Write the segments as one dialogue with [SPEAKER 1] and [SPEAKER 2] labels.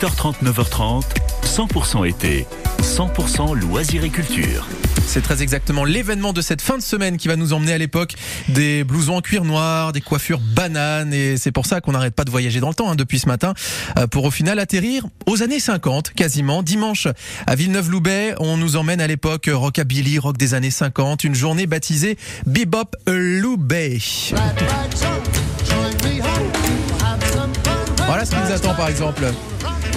[SPEAKER 1] 8h30, 9h30, 100% été, 100% loisirs et culture.
[SPEAKER 2] C'est très exactement l'événement de cette fin de semaine qui va nous emmener à l'époque des blousons en cuir noir, des coiffures bananes et c'est pour ça qu'on n'arrête pas de voyager dans le temps hein, depuis ce matin euh, pour au final atterrir aux années 50 quasiment. Dimanche à Villeneuve-Loubet, on nous emmène à l'époque rockabilly, rock des années 50, une journée baptisée Bebop Loubet. Voilà ce qui nous attend par exemple.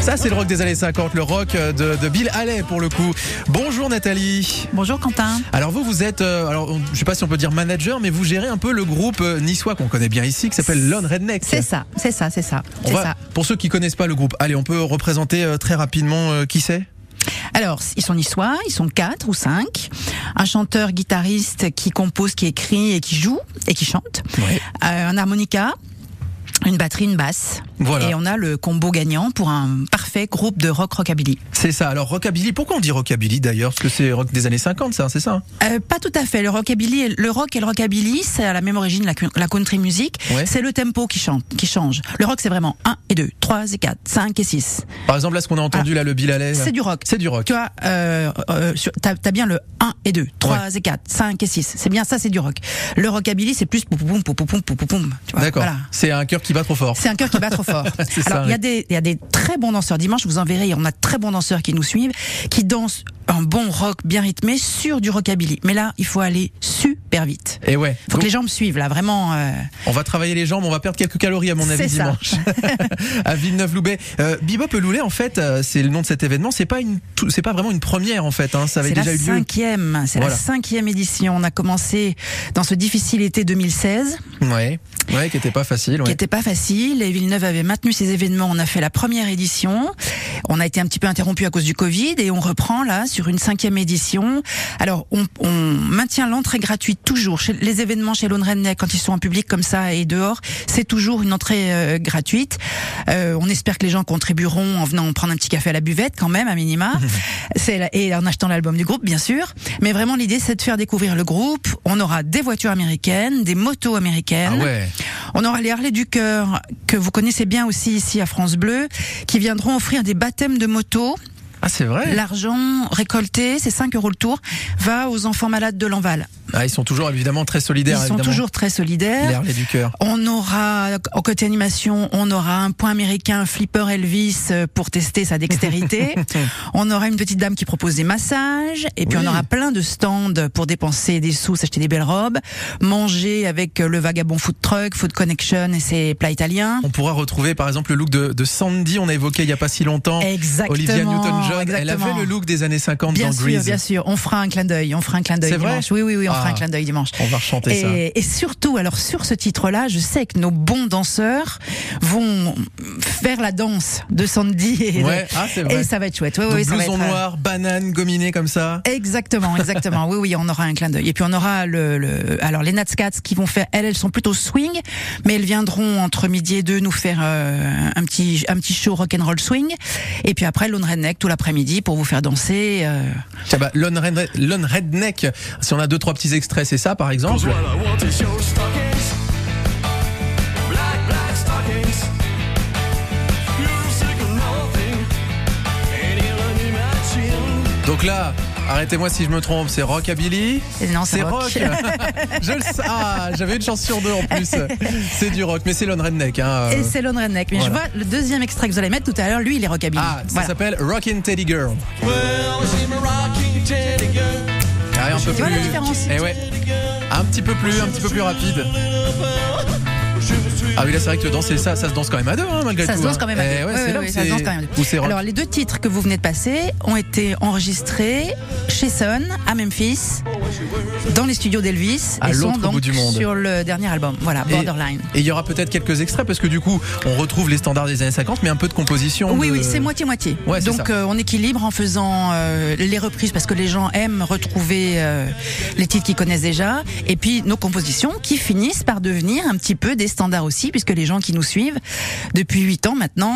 [SPEAKER 2] Ça, c'est le rock des années 50, le rock de, de, Bill Haley pour le coup. Bonjour Nathalie.
[SPEAKER 3] Bonjour Quentin.
[SPEAKER 2] Alors vous, vous êtes, euh, alors je sais pas si on peut dire manager, mais vous gérez un peu le groupe euh, niçois qu'on connaît bien ici, qui s'appelle Lone Redneck.
[SPEAKER 3] C'est ça, c'est ça, c'est ça.
[SPEAKER 2] On va,
[SPEAKER 3] ça.
[SPEAKER 2] Pour ceux qui connaissent pas le groupe, allez, on peut représenter euh, très rapidement euh, qui c'est?
[SPEAKER 3] Alors, ils sont niçois, ils sont quatre ou cinq. Un chanteur guitariste qui compose, qui écrit et qui joue et qui chante.
[SPEAKER 2] Ouais.
[SPEAKER 3] Euh, un harmonica, une batterie, une basse.
[SPEAKER 2] Voilà.
[SPEAKER 3] Et on a le combo gagnant pour un parfait groupe de rock rockabilly.
[SPEAKER 2] C'est ça. Alors rockabilly, pourquoi on dit rockabilly d'ailleurs? Parce que c'est rock des années 50, ça, c'est ça hein?
[SPEAKER 3] Euh, pas tout à fait. Le rockabilly, le rock et le rockabilly, c'est à la même origine la, la country music.
[SPEAKER 2] Ouais.
[SPEAKER 3] C'est le tempo qui chante, qui change. Le rock, c'est vraiment 1 et 2, 3 et 4, 5 et 6.
[SPEAKER 2] Par exemple, là, ce qu'on a entendu là, le.
[SPEAKER 3] Ah. C'est du rock.
[SPEAKER 2] C'est du rock.
[SPEAKER 3] Tu vois, euh, euh, t'as as bien le 1 et 2, 3 et 4, 5 et 6. C'est bien ça, c'est du rock. Le rockabilly, c'est plus poupoum, poupoum, tu vois.
[SPEAKER 2] D'accord.
[SPEAKER 3] Voilà.
[SPEAKER 2] C'est un cœur qui bat trop fort.
[SPEAKER 3] C'est un cœur qui bat trop fort. Alors, il y, a des, il y a des très bons danseurs. Dimanche, vous en verrez, on a de très bons danseurs qui nous suivent, qui dansent un bon rock bien rythmé sur du rockabilly. Mais là, il faut aller super vite.
[SPEAKER 2] Et ouais.
[SPEAKER 3] faut
[SPEAKER 2] Donc,
[SPEAKER 3] que les jambes suivent, là, vraiment. euh,
[SPEAKER 2] On va travailler les jambes, on va perdre quelques calories à mon avis dimanche. à Villeneuve-Loubet. Euh, Bebop en fait, euh, c'est le nom de cet événement. C'est pas une, c'est pas vraiment une première en fait. Hein. Ça avait
[SPEAKER 3] C'est
[SPEAKER 2] déjà
[SPEAKER 3] la
[SPEAKER 2] eu lieu.
[SPEAKER 3] cinquième, c'est
[SPEAKER 2] Voilà.
[SPEAKER 3] la cinquième édition. On a commencé dans ce difficile été 2016.
[SPEAKER 2] Ouais. Ouais, qui était pas facile.
[SPEAKER 3] qui était pas facile. Et Villeneuve avait maintenu ses événements. On a fait la première édition. On a été un petit peu interrompu à cause du Covid et on reprend là sur une cinquième édition. Alors on, on maintient l'entrée gratuite toujours. Chez les événements chez Lone quand ils sont en public comme ça et dehors, c'est toujours une entrée euh, gratuite. Euh, on espère que les gens contribueront en venant prendre un petit café à la buvette quand même à minima. c'est et en achetant l'album du groupe bien sûr. Mais vraiment l'idée c'est de faire découvrir le groupe. On aura des voitures américaines, des motos américaines.
[SPEAKER 2] Ah ouais.
[SPEAKER 3] On aura les Harley du Cœur, que vous connaissez bien aussi ici à France Bleu, qui viendront offrir des baptêmes de moto.
[SPEAKER 2] Ah c'est vrai.
[SPEAKER 3] L'argent récolté, c'est 5 euros le tour, va aux enfants malades de l'Enval.
[SPEAKER 2] Ah, ils sont toujours évidemment très
[SPEAKER 3] Ils
[SPEAKER 2] solidaires.
[SPEAKER 3] sont
[SPEAKER 2] évidemment.
[SPEAKER 3] toujours très solidaires.
[SPEAKER 2] les Harley du cœur.
[SPEAKER 3] On aura, en côté animation, on aura un point américain Flipper Elvis euh, pour tester sa dextérité. on aura une petite dame qui propose des massages. Et puis
[SPEAKER 2] Oui.
[SPEAKER 3] on aura plein de stands pour dépenser des sous, s'acheter des belles robes, manger avec euh, le vagabond food truck, Food Connection et ses plats italiens.
[SPEAKER 2] On pourra retrouver par exemple le look de, de Sandy, on a évoqué il y a pas si longtemps.
[SPEAKER 3] Exactement.
[SPEAKER 2] Olivia Newton-John, elle avait le look des années 50
[SPEAKER 3] Bien
[SPEAKER 2] dans
[SPEAKER 3] sûr,
[SPEAKER 2] Grease.
[SPEAKER 3] bien sûr. On fera un clin d'œil. On fera un clin d'œil
[SPEAKER 2] C'est vrai.
[SPEAKER 3] Oui, oui, oui. On fera un clin d'œil dimanche.
[SPEAKER 2] On va rechanter ça.
[SPEAKER 3] Et, et surtout, alors sur ce titre-là, je sais que nos bons danseurs vont faire la danse de Sandy et,
[SPEAKER 2] Ouais, ah vrai.
[SPEAKER 3] et ça va être chouette. Oui,
[SPEAKER 2] Donc,
[SPEAKER 3] oui, ça va être. euh,
[SPEAKER 2] noir, banane, comme ça.
[SPEAKER 3] Exactement, exactement. oui, oui, on aura un clin d'œil. Et puis on aura le, le alors les Nats Cats qui vont faire, elles, elles sont plutôt swing, mais elles viendront entre midi et deux nous faire euh, un petit un petit show rock and roll swing. Et puis après Lone Redneck tout l'après-midi pour vous faire danser. euh,
[SPEAKER 2] Tiens, bah, Lone, Red- Lone Redneck, si on a deux trois petits extraits, c'est ça par exemple. Donc là, arrêtez-moi si je me trompe, c'est rockabilly.
[SPEAKER 3] Non, c'est
[SPEAKER 2] C'est
[SPEAKER 3] rock.
[SPEAKER 2] rock. je le sais. Ah, j'avais une chance sur deux en plus. C'est du rock, mais c'est Lone Redneck. Hein.
[SPEAKER 3] Et c'est Lone Redneck. Mais
[SPEAKER 2] Voilà.
[SPEAKER 3] je vois le deuxième extrait que vous allez mettre tout à l'heure, lui, il est rockabilly.
[SPEAKER 2] Ah, ça
[SPEAKER 3] Voilà.
[SPEAKER 2] s'appelle Rockin' Teddy Girl.
[SPEAKER 4] Well,
[SPEAKER 2] un peu
[SPEAKER 3] Tu vois la différence
[SPEAKER 2] Eh ouais. Un petit peu plus, un petit peu plus rapide. Ah oui, là c'est vrai que danser ça, ça se danse quand même à deux, hein, malgré
[SPEAKER 3] Ça
[SPEAKER 2] tout.
[SPEAKER 3] se danse
[SPEAKER 2] hein.
[SPEAKER 3] quand même à
[SPEAKER 2] Eh
[SPEAKER 3] deux.
[SPEAKER 2] ouais,
[SPEAKER 3] oui, ça se danse quand même à deux. Alors les deux titres que vous venez de passer ont été enregistrés chez Sun à Memphis, dans les studios d'Elvis,
[SPEAKER 2] À
[SPEAKER 3] et sont donc
[SPEAKER 2] bout du monde.
[SPEAKER 3] sur le dernier album. Voilà, Borderline.
[SPEAKER 2] Et il y aura peut-être quelques extraits parce que du coup, on retrouve les standards des années 50, mais un peu de composition.
[SPEAKER 3] Oui,
[SPEAKER 2] de-
[SPEAKER 3] oui, c'est moitié-moitié.
[SPEAKER 2] Ouais,
[SPEAKER 3] Donc euh, on équilibre en faisant euh, les reprises parce que les gens aiment retrouver euh, les titres qu'ils connaissent déjà, et puis nos compositions qui finissent par devenir un petit peu des standards aussi, puisque les gens qui nous suivent depuis 8 ans maintenant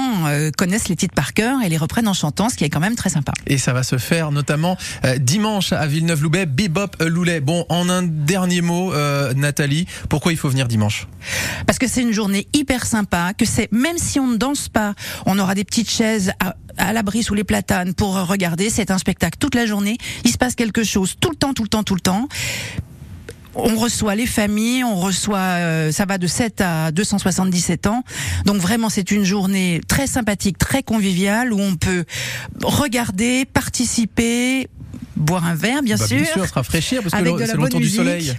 [SPEAKER 3] connaissent les titres par cœur et les reprennent en chantant, ce qui est quand même très sympa.
[SPEAKER 2] Et ça va se faire notamment dimanche à Villeneuve-Loubet, Bebop Loulet. Bon, en un dernier mot, euh, Nathalie, pourquoi il faut venir dimanche?
[SPEAKER 3] Parce que c'est une journée hyper sympa, que c'est, même si on ne danse pas, on aura des petites chaises à, à l'abri sous les platanes pour regarder. C'est un spectacle toute la journée. Il se passe quelque chose tout le temps, tout le temps, tout le temps. On reçoit les familles, on reçoit, euh, ça va de 7 à 277 ans. Donc vraiment, c'est une journée très sympathique, très conviviale où on peut regarder, participer, boire un verre, bien
[SPEAKER 2] Bah,
[SPEAKER 3] sûr.
[SPEAKER 2] Bien sûr, se rafraîchir parce que
[SPEAKER 3] Avec la
[SPEAKER 2] c'est le du soleil.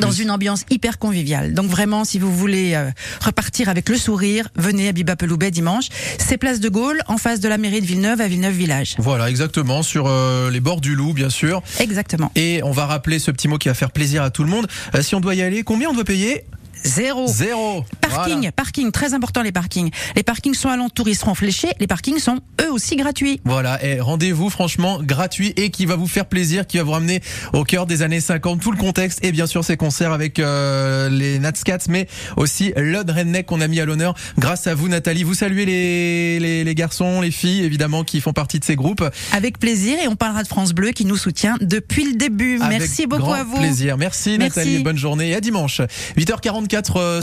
[SPEAKER 3] Dans une ambiance hyper conviviale. Donc vraiment, si vous voulez euh, repartir avec le sourire, venez à Biba Peloubet dimanche. C'est place de Gaulle, en face de la mairie de Villeneuve, à Villeneuve Village.
[SPEAKER 2] Voilà, exactement, sur euh, les bords du Loup, bien sûr.
[SPEAKER 3] Exactement.
[SPEAKER 2] Et on va rappeler ce petit mot qui va faire plaisir à tout le monde. Euh, si on doit y aller, combien on doit payer?
[SPEAKER 3] Zéro.
[SPEAKER 2] Zéro.
[SPEAKER 3] Parking,
[SPEAKER 2] Voilà.
[SPEAKER 3] parking, très important les parkings. Les parkings sont alentours, ils seront fléchés. Les parkings sont eux aussi gratuits.
[SPEAKER 2] Voilà, et rendez-vous franchement gratuit et qui va vous faire plaisir, qui va vous ramener au cœur des années 50, tout le contexte et bien sûr ces concerts avec euh, les Natscats, mais aussi Lod Redneck qu'on a mis à l'honneur grâce à vous Nathalie. Vous saluez les, les, les garçons, les filles évidemment qui font partie de ces groupes.
[SPEAKER 3] Avec plaisir et on parlera de France Bleu qui nous soutient depuis le début.
[SPEAKER 2] Avec
[SPEAKER 3] Merci beaucoup
[SPEAKER 2] grand
[SPEAKER 3] à vous.
[SPEAKER 2] plaisir. Merci,
[SPEAKER 3] Merci.
[SPEAKER 2] Nathalie, bonne journée et à dimanche. 8h44. Euh,